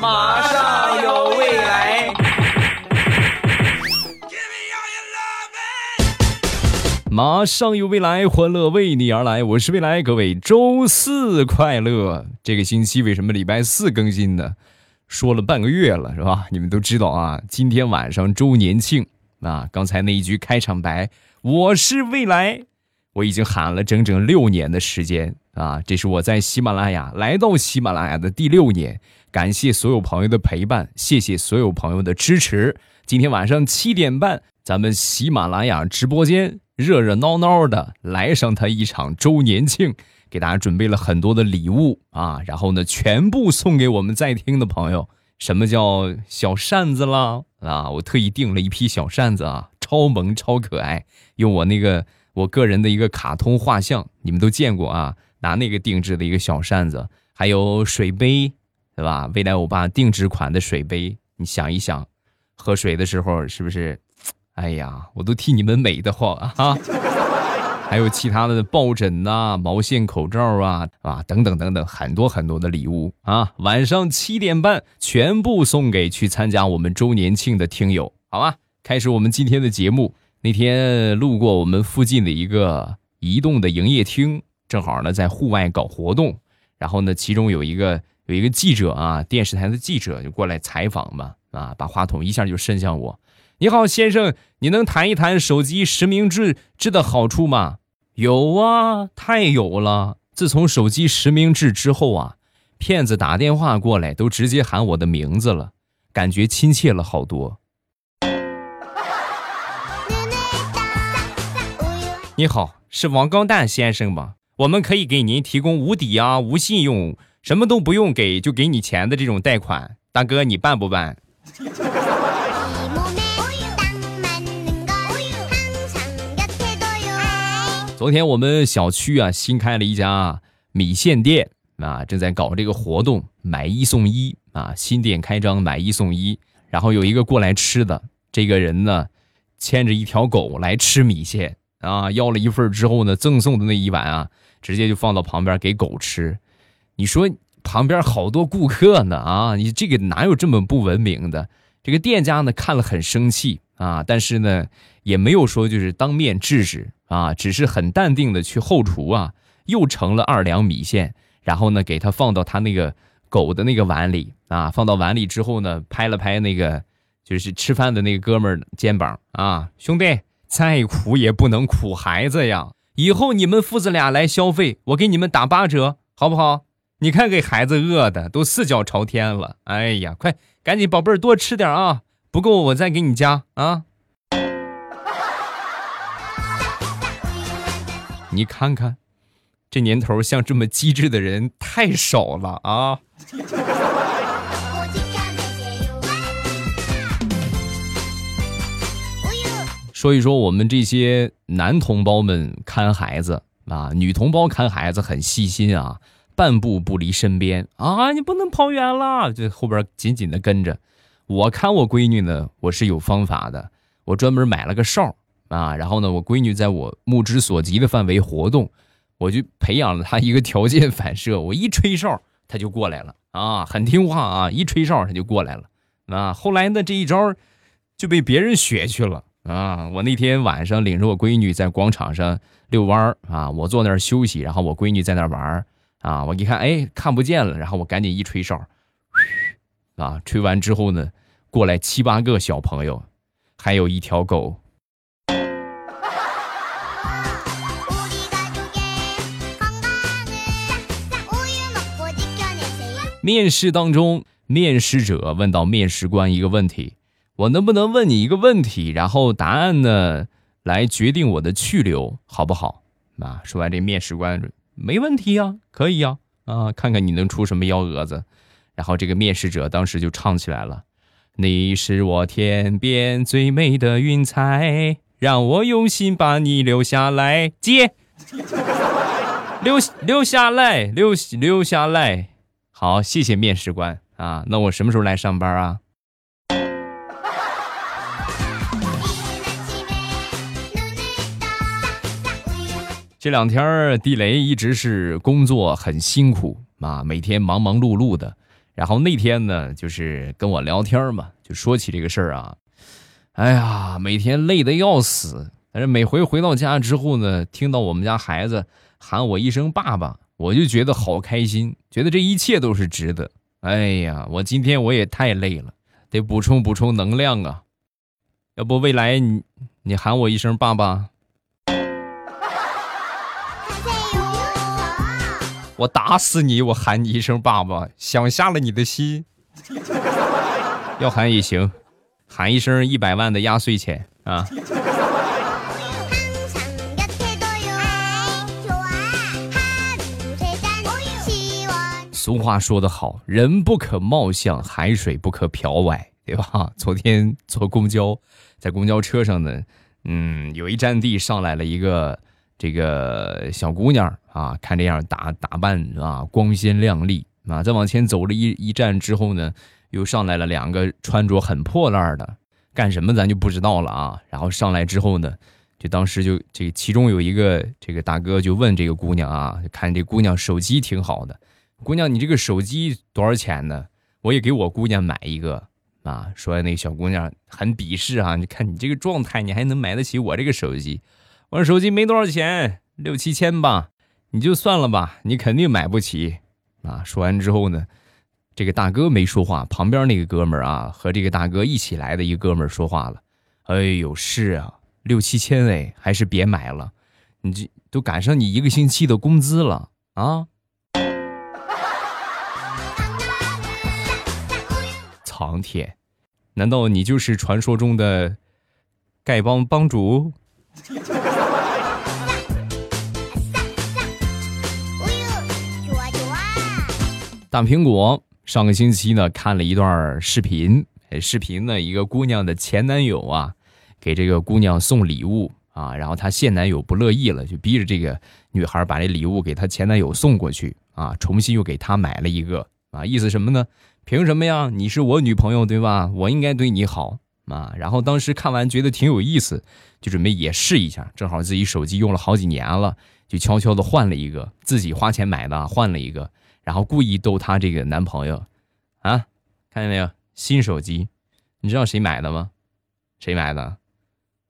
马上有未来。马上有未来，欢乐为你而来。我是未来，各位周四快乐。这个星期为什么礼拜四更新呢？说了半个月了，是吧？你们都知道啊，今天晚上周年庆啊。刚才那一句开场白，我是未来，我已经喊了整整六年的时间啊。这是我在喜马拉雅来到喜马拉雅的第六年，感谢所有朋友的陪伴，谢谢所有朋友的支持。今天晚上七点半，咱们喜马拉雅直播间热热闹闹的来上他一场周年庆。给大家准备了很多的礼物啊，然后呢，全部送给我们在听的朋友。什么叫小扇子啦？啊，我特意订了一批小扇子啊，超萌超可爱，用我那个我个人的一个卡通画像，你们都见过啊，拿那个定制的一个小扇子，还有水杯，对吧？未来欧巴定制款的水杯，你想一想，喝水的时候是不是？哎呀，我都替你们美的慌啊！还有其他的抱枕呐、毛线口罩啊啊等等等等，很多很多的礼物啊！晚上七点半全部送给去参加我们周年庆的听友，好吧？开始我们今天的节目。那天路过我们附近的一个移动的营业厅，正好呢在户外搞活动，然后呢其中有一个有一个记者啊，电视台的记者就过来采访嘛啊，把话筒一下就伸向我。你好，先生，你能谈一谈手机实名制制的好处吗？有啊，太有了！自从手机实名制之后啊，骗子打电话过来都直接喊我的名字了，感觉亲切了好多。你好，是王刚蛋先生吗？我们可以给您提供无抵押、无信用、什么都不用给就给你钱的这种贷款，大哥，你办不办？昨天我们小区啊新开了一家米线店啊，正在搞这个活动，买一送一啊，新店开张买一送一。然后有一个过来吃的，这个人呢牵着一条狗来吃米线啊，要了一份之后呢，赠送的那一碗啊，直接就放到旁边给狗吃。你说旁边好多顾客呢啊，你这个哪有这么不文明的？这个店家呢看了很生气啊，但是呢也没有说就是当面制止。啊，只是很淡定的去后厨啊，又盛了二两米线，然后呢，给他放到他那个狗的那个碗里啊，放到碗里之后呢，拍了拍那个就是吃饭的那个哥们儿肩膀啊，兄弟，再苦也不能苦孩子呀，以后你们父子俩来消费，我给你们打八折，好不好？你看给孩子饿的都四脚朝天了，哎呀，快赶紧宝贝儿多吃点啊，不够我再给你加啊。你看看，这年头像这么机智的人太少了啊！说一说我们这些男同胞们看孩子啊，女同胞看孩子很细心啊，半步不离身边啊，你不能跑远了，就后边紧紧的跟着。我看我闺女呢，我是有方法的，我专门买了个哨。啊，然后呢，我闺女在我目之所及的范围活动，我就培养了她一个条件反射，我一吹哨，她就过来了啊，很听话啊，一吹哨她就过来了啊。后来呢，这一招就被别人学去了啊。我那天晚上领着我闺女在广场上遛弯啊，我坐那儿休息，然后我闺女在那儿玩啊，我一看，哎，看不见了，然后我赶紧一吹哨，啊，吹完之后呢，过来七八个小朋友，还有一条狗。面试当中，面试者问到面试官一个问题：“我能不能问你一个问题？然后答案呢，来决定我的去留，好不好？”啊，说完这面试官没问题呀，可以呀，啊，看看你能出什么幺蛾子。然后这个面试者当时就唱起来了：“你是我天边最美的云彩，让我用心把你留下来。”接，留留下来，留留下来。好，谢谢面试官啊。那我什么时候来上班啊？这两天地雷一直是工作很辛苦啊，每天忙忙碌碌的。然后那天呢，就是跟我聊天嘛，就说起这个事儿啊。哎呀，每天累得要死，但是每回回到家之后呢，听到我们家孩子喊我一声爸爸，我就觉得好开心，觉得这一切都是值得。哎呀，我今天我也太累了，得补充补充能量啊。要不未来你你喊我一声爸爸。我打死你！我喊你一声爸爸，想瞎了你的心。要喊也行，喊一声一百万的压岁钱啊！俗话说得好，人不可貌相，海水不可漂歪，对吧？昨天坐公交，在公交车上呢，嗯，有一站地上来了一个。这个小姑娘啊，看这样打打扮啊，光鲜亮丽啊。再往前走了一一站之后呢，又上来了两个穿着很破烂的，干什么咱就不知道了啊。然后上来之后呢，就当时就这其中有一个这个大哥就问这个姑娘啊，看这姑娘手机挺好的，姑娘你这个手机多少钱呢？我也给我姑娘买一个啊。说那个小姑娘很鄙视啊，你看你这个状态，你还能买得起我这个手机？我手机没多少钱，六七千吧，你就算了吧，你肯定买不起啊！说完之后呢，这个大哥没说话，旁边那个哥们儿啊，和这个大哥一起来的一个哥们儿说话了：“哎呦，是啊，六七千哎，还是别买了，你这都赶上你一个星期的工资了啊！”苍天，难道你就是传说中的丐帮帮主？大苹果上个星期呢看了一段视频，视频呢一个姑娘的前男友啊给这个姑娘送礼物啊，然后她现男友不乐意了，就逼着这个女孩把这礼物给她前男友送过去啊，重新又给她买了一个啊，意思什么呢？凭什么呀？你是我女朋友对吧？我应该对你好啊。然后当时看完觉得挺有意思，就准备也试一下，正好自己手机用了好几年了，就悄悄的换了一个，自己花钱买的，换了一个。然后故意逗她这个男朋友，啊，看见没有？新手机，你知道谁买的吗？谁买的？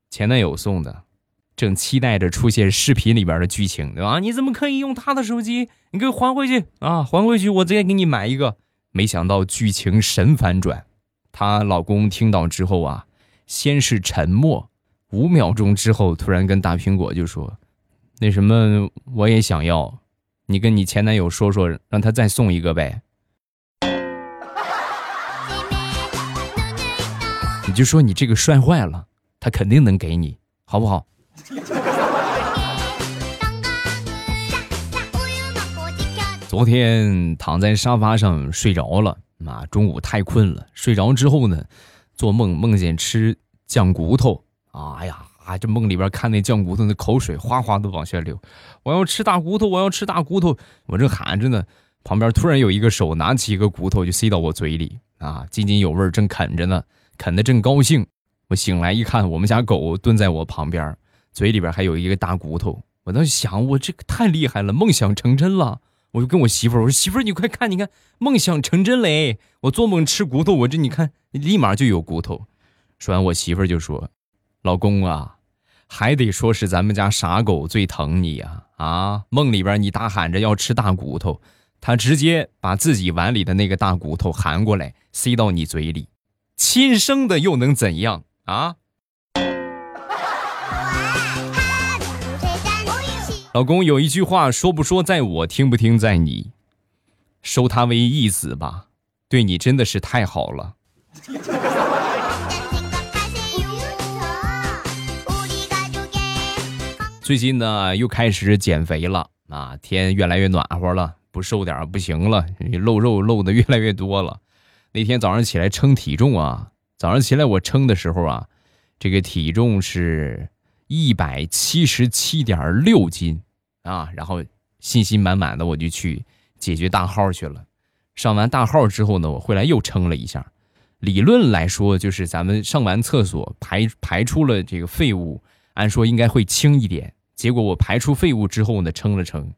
前男友送的，正期待着出现视频里边的剧情，对吧？你怎么可以用他的手机？你给我还回去啊！还回去，我直接给你买一个。没想到剧情神反转，她老公听到之后啊，先是沉默，五秒钟之后，突然跟大苹果就说：“那什么，我也想要。”你跟你前男友说说，让他再送一个呗。你就说你这个摔坏了，他肯定能给你，好不好？昨天躺在沙发上睡着了，啊，中午太困了，睡着之后呢，做梦梦见吃酱骨头，哎呀。啊！这梦里边看那酱骨头，那口水哗哗的往下流。我要吃大骨头，我要吃大骨头。我正喊着呢，旁边突然有一个手拿起一个骨头就塞到我嘴里，啊，津津有味，正啃着呢，啃得正高兴。我醒来一看，我们家狗蹲在我旁边，嘴里边还有一个大骨头。我当时想，我这个太厉害了，梦想成真了。我就跟我媳妇儿我说：“媳妇儿，你快看，你看，梦想成真嘞！我做梦吃骨头，我这你看，立马就有骨头。”说完，我媳妇儿就说：“老公啊。”还得说是咱们家傻狗最疼你呀！啊，梦里边你大喊着要吃大骨头，他直接把自己碗里的那个大骨头含过来塞到你嘴里，亲生的又能怎样啊？老公有一句话说不说在我，听不听在你，收他为义子吧，对你真的是太好了。最近呢，又开始减肥了啊！天越来越暖和了，不瘦点不行了，露肉露的越来越多了。那天早上起来称体重啊，早上起来我称的时候啊，这个体重是一百七十七点六斤啊，然后信心满满的我就去解决大号去了。上完大号之后呢，我回来又称了一下。理论来说，就是咱们上完厕所排排出了这个废物，按说应该会轻一点。结果我排出废物之后呢，称了称，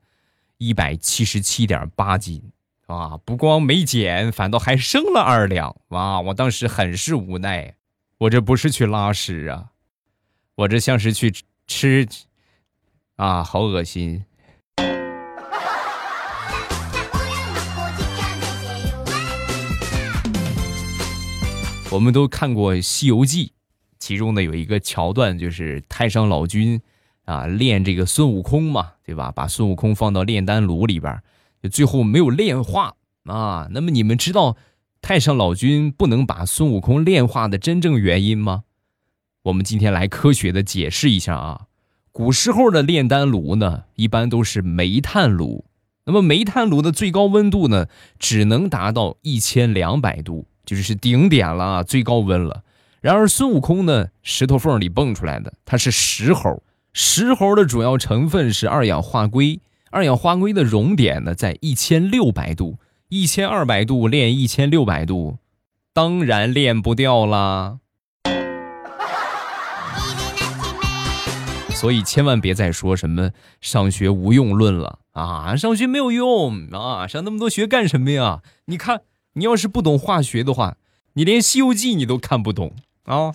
一百七十七点八斤，啊，不光没减，反倒还剩了二两，哇！我当时很是无奈，我这不是去拉屎啊，我这像是去吃，啊，好恶心。我们都看过《西游记》，其中呢有一个桥段，就是太上老君啊炼这个孙悟空嘛，对吧？把孙悟空放到炼丹炉里边，就最后没有炼化啊。那么你们知道太上老君不能把孙悟空炼化的真正原因吗？我们今天来科学的解释一下啊。古时候的炼丹炉呢，一般都是煤炭炉，那么煤炭炉的最高温度呢，只能达到一千两百度。就是顶点了，最高温了。然而孙悟空呢，石头缝里蹦出来的，他是石猴。石猴的主要成分是二氧化硅，二氧化硅的熔点呢在一千六百度，一千二百度炼一千六百度，当然炼不掉啦。所以千万别再说什么上学无用论了啊！上学没有用啊！上那么多学干什么呀？你看。你要是不懂化学的话，你连《西游记》你都看不懂啊！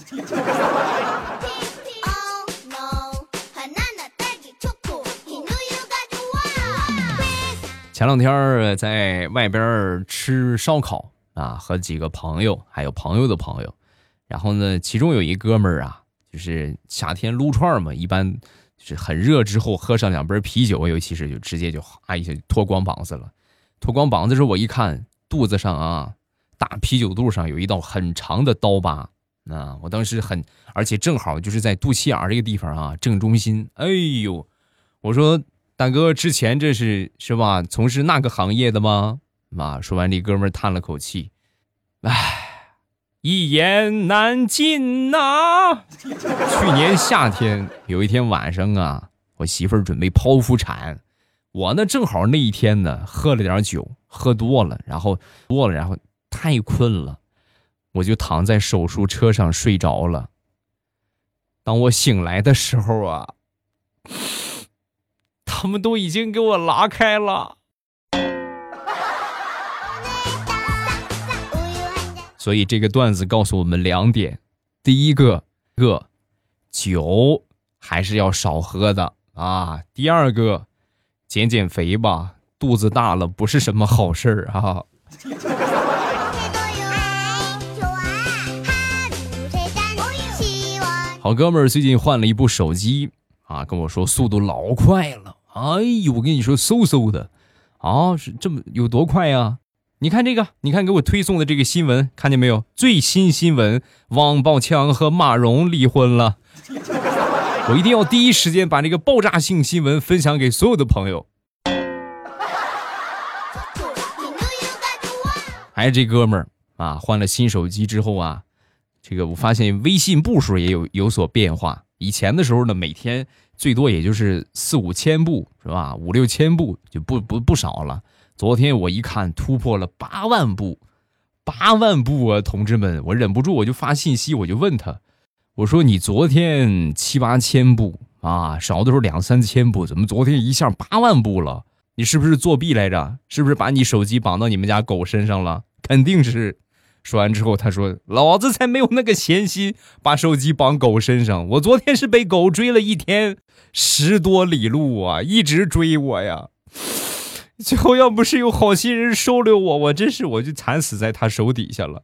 前两天在外边吃烧烤啊，和几个朋友，还有朋友的朋友，然后呢，其中有一哥们儿啊，就是夏天撸串嘛，一般就是很热之后喝上两杯啤酒，尤其是就直接就哈一下脱光膀子了。脱光膀子时候，我一看。肚子上啊，大啤酒肚上有一道很长的刀疤，啊，我当时很，而且正好就是在肚脐眼这个地方啊，正中心。哎呦，我说大哥，之前这是是吧？从事那个行业的吗？啊，说完这哥们叹了口气，唉，一言难尽呐。去年夏天有一天晚上啊，我媳妇儿准备剖腹产。我呢，正好那一天呢，喝了点酒，喝多了，然后多了，然后太困了，我就躺在手术车上睡着了。当我醒来的时候啊，他们都已经给我拉开了。所以这个段子告诉我们两点：第一个，个酒还是要少喝的啊；第二个。减减肥吧，肚子大了不是什么好事儿啊。好哥们儿最近换了一部手机啊，跟我说速度老快了。哎呦，我跟你说，嗖嗖的啊，是这么有多快呀？你看这个，你看给我推送的这个新闻，看见没有？最新新闻：王宝强和马蓉离婚了。我一定要第一时间把这个爆炸性新闻分享给所有的朋友。还是这哥们儿啊，换了新手机之后啊，这个我发现微信步数也有有所变化。以前的时候呢，每天最多也就是四五千步，是吧？五六千步就不不不少了。昨天我一看，突破了八万步，八万步啊，同志们！我忍不住我就发信息，我就问他。我说你昨天七八千步啊，少的时候两三千步，怎么昨天一下八万步了？你是不是作弊来着？是不是把你手机绑到你们家狗身上了？肯定是。说完之后，他说：“老子才没有那个闲心把手机绑狗身上。我昨天是被狗追了一天，十多里路啊，一直追我呀。最后要不是有好心人收留我，我真是我就惨死在他手底下了。”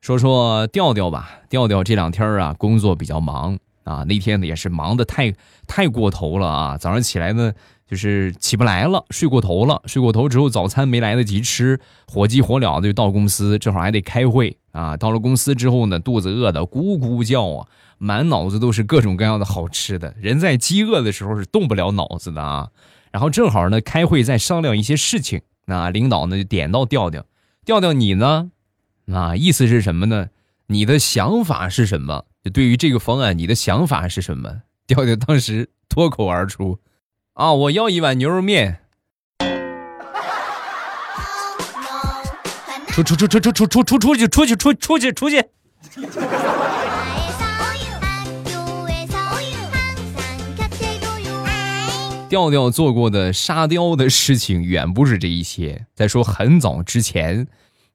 说说调调吧，调调这两天啊工作比较忙啊，那天呢也是忙的太太过头了啊。早上起来呢就是起不来了，睡过头了，睡过头之后早餐没来得及吃，火急火燎的就到公司，正好还得开会啊。到了公司之后呢，肚子饿得咕咕叫啊，满脑子都是各种各样的好吃的。人在饥饿的时候是动不了脑子的啊。然后正好呢开会在商量一些事情，那领导呢就点到调调，调调你呢？啊，意思是什么呢？你的想法是什么？就对于这个方案，你的想法是什么？调调当时脱口而出：“啊，我要一碗牛肉面。”出出出出出出出出出去出去出出去出去！调调做过的沙雕的事情远不是这一些。再说很早之前，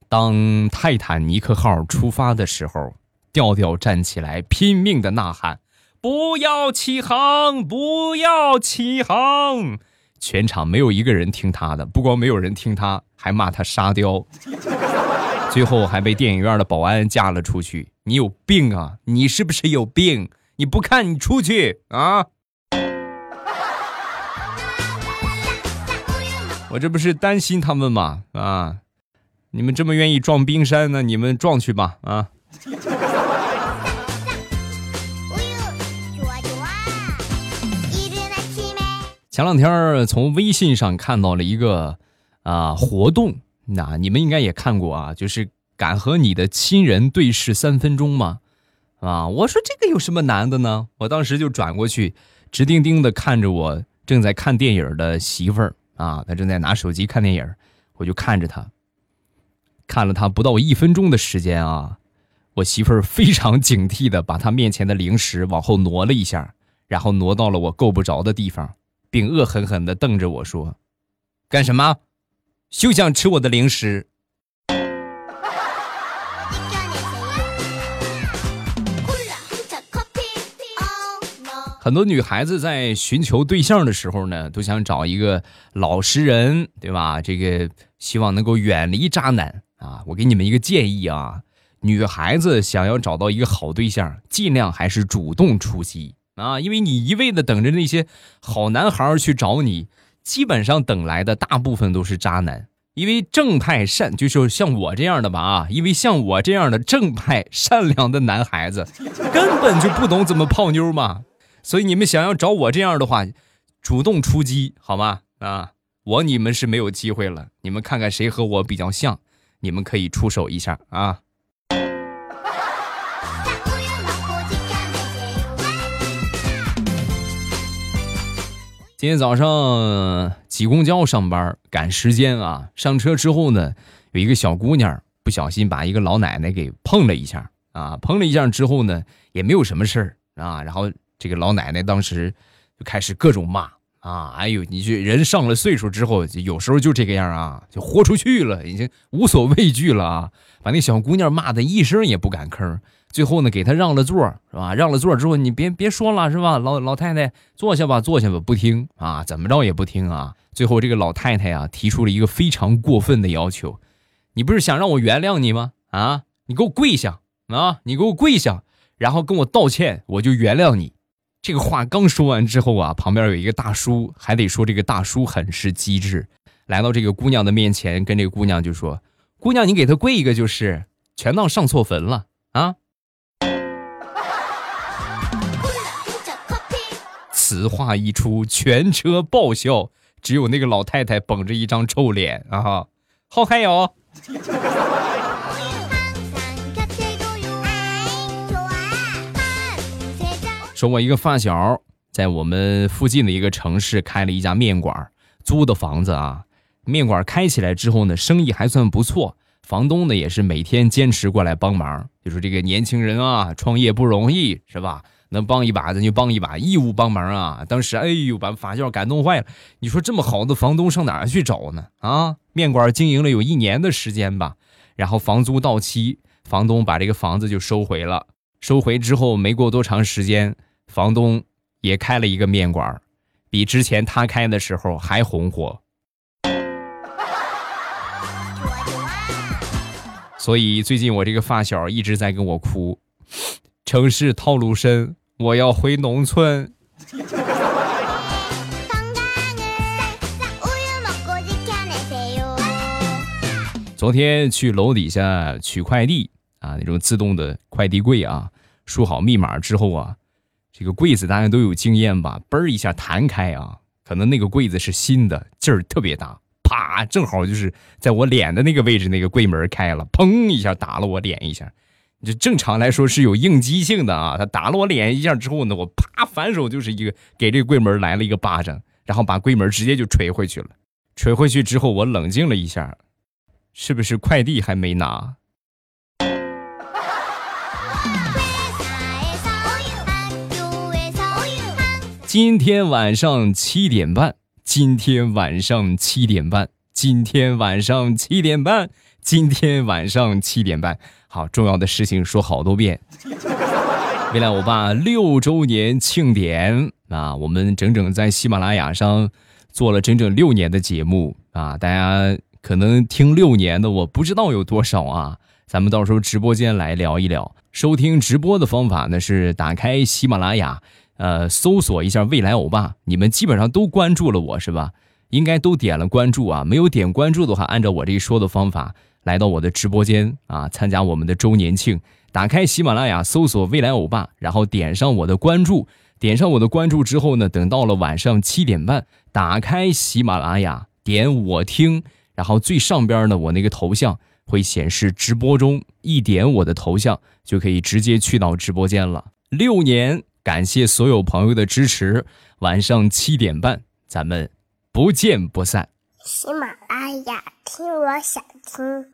当泰坦尼克号出发的时候，调调站起来拼命的呐喊：“不要起航，不要起航！”全场没有一个人听他的，不光没有人听他，还骂他沙雕。最后还被电影院的保安架了出去。你有病啊！你是不是有病？你不看，你出去啊！我这不是担心他们吗？啊，你们这么愿意撞冰山呢？你们撞去吧！啊。前两天从微信上看到了一个啊活动，那你们应该也看过啊，就是敢和你的亲人对视三分钟吗？啊，我说这个有什么难的呢？我当时就转过去，直盯盯的看着我正在看电影的媳妇儿。啊，她正在拿手机看电影，我就看着他，看了他不到一分钟的时间啊，我媳妇儿非常警惕的把他面前的零食往后挪了一下，然后挪到了我够不着的地方，并恶狠狠的瞪着我说：“干什么？休想吃我的零食！”很多女孩子在寻求对象的时候呢，都想找一个老实人，对吧？这个希望能够远离渣男啊。我给你们一个建议啊，女孩子想要找到一个好对象，尽量还是主动出击啊，因为你一味的等着那些好男孩去找你，基本上等来的大部分都是渣男。因为正派善，就是像我这样的吧啊，因为像我这样的正派善良的男孩子，根本就不懂怎么泡妞嘛。所以你们想要找我这样的话，主动出击好吗？啊，我你们是没有机会了。你们看看谁和我比较像，你们可以出手一下啊。今天早上挤公交上班赶时间啊，上车之后呢，有一个小姑娘不小心把一个老奶奶给碰了一下啊，碰了一下之后呢，也没有什么事儿啊，然后。这个老奶奶当时就开始各种骂啊！哎呦，你这人上了岁数之后，有时候就这个样啊，就豁出去了，已经无所畏惧了啊！把那小姑娘骂的一声也不敢吭。最后呢，给她让了座，是吧？让了座之后，你别别说了，是吧？老老太太坐下吧，坐下吧，不听啊，怎么着也不听啊！最后这个老太太啊，提出了一个非常过分的要求：你不是想让我原谅你吗？啊，你给我跪下啊！你给我跪下，然后跟我道歉，我就原谅你。这个话刚说完之后啊，旁边有一个大叔，还得说这个大叔很是机智，来到这个姑娘的面前，跟这个姑娘就说：“姑娘，你给他跪一个就是，全当上错坟了啊！” 此话一出，全车爆笑，只有那个老太太绷着一张臭脸啊，好嗨哟！说，我一个发小在我们附近的一个城市开了一家面馆，租的房子啊。面馆开起来之后呢，生意还算不错。房东呢也是每天坚持过来帮忙，就说这个年轻人啊，创业不容易，是吧？能帮一把咱就帮一把，义务帮忙啊。当时哎呦，把发小感动坏了。你说这么好的房东上哪儿去找呢？啊，面馆经营了有一年的时间吧，然后房租到期，房东把这个房子就收回了。收回之后没过多长时间。房东也开了一个面馆，比之前他开的时候还红火。所以最近我这个发小一直在跟我哭，城市套路深，我要回农村。昨天去楼底下取快递啊，那种自动的快递柜啊，输好密码之后啊。这个柜子大家都有经验吧？嘣一下弹开啊，可能那个柜子是新的，劲儿特别大，啪，正好就是在我脸的那个位置，那个柜门开了，砰一下打了我脸一下。这正常来说是有应激性的啊，他打了我脸一下之后呢，我啪反手就是一个给这柜门来了一个巴掌，然后把柜门直接就捶回去了。捶回去之后，我冷静了一下，是不是快递还没拿？今天晚上七点半，今天晚上七点半，今天晚上七点半，今天晚上七点半。好，重要的事情说好多遍。未来我爸六周年庆典啊，我们整整在喜马拉雅上做了整整六年的节目啊，大家可能听六年的，我不知道有多少啊。咱们到时候直播间来聊一聊。收听直播的方法呢是打开喜马拉雅，呃，搜索一下未来欧巴。你们基本上都关注了我是吧？应该都点了关注啊。没有点关注的话，按照我这一说的方法来到我的直播间啊，参加我们的周年庆。打开喜马拉雅，搜索“未来欧巴”，然后点上我的关注。点上我的关注之后呢，等到了晚上七点半，打开喜马拉雅，点我听，然后最上边呢，我那个头像会显示直播中，一点我的头像就可以直接去到直播间了。六年，感谢所有朋友的支持。晚上七点半，咱们不见不散。喜马拉雅，听我想听。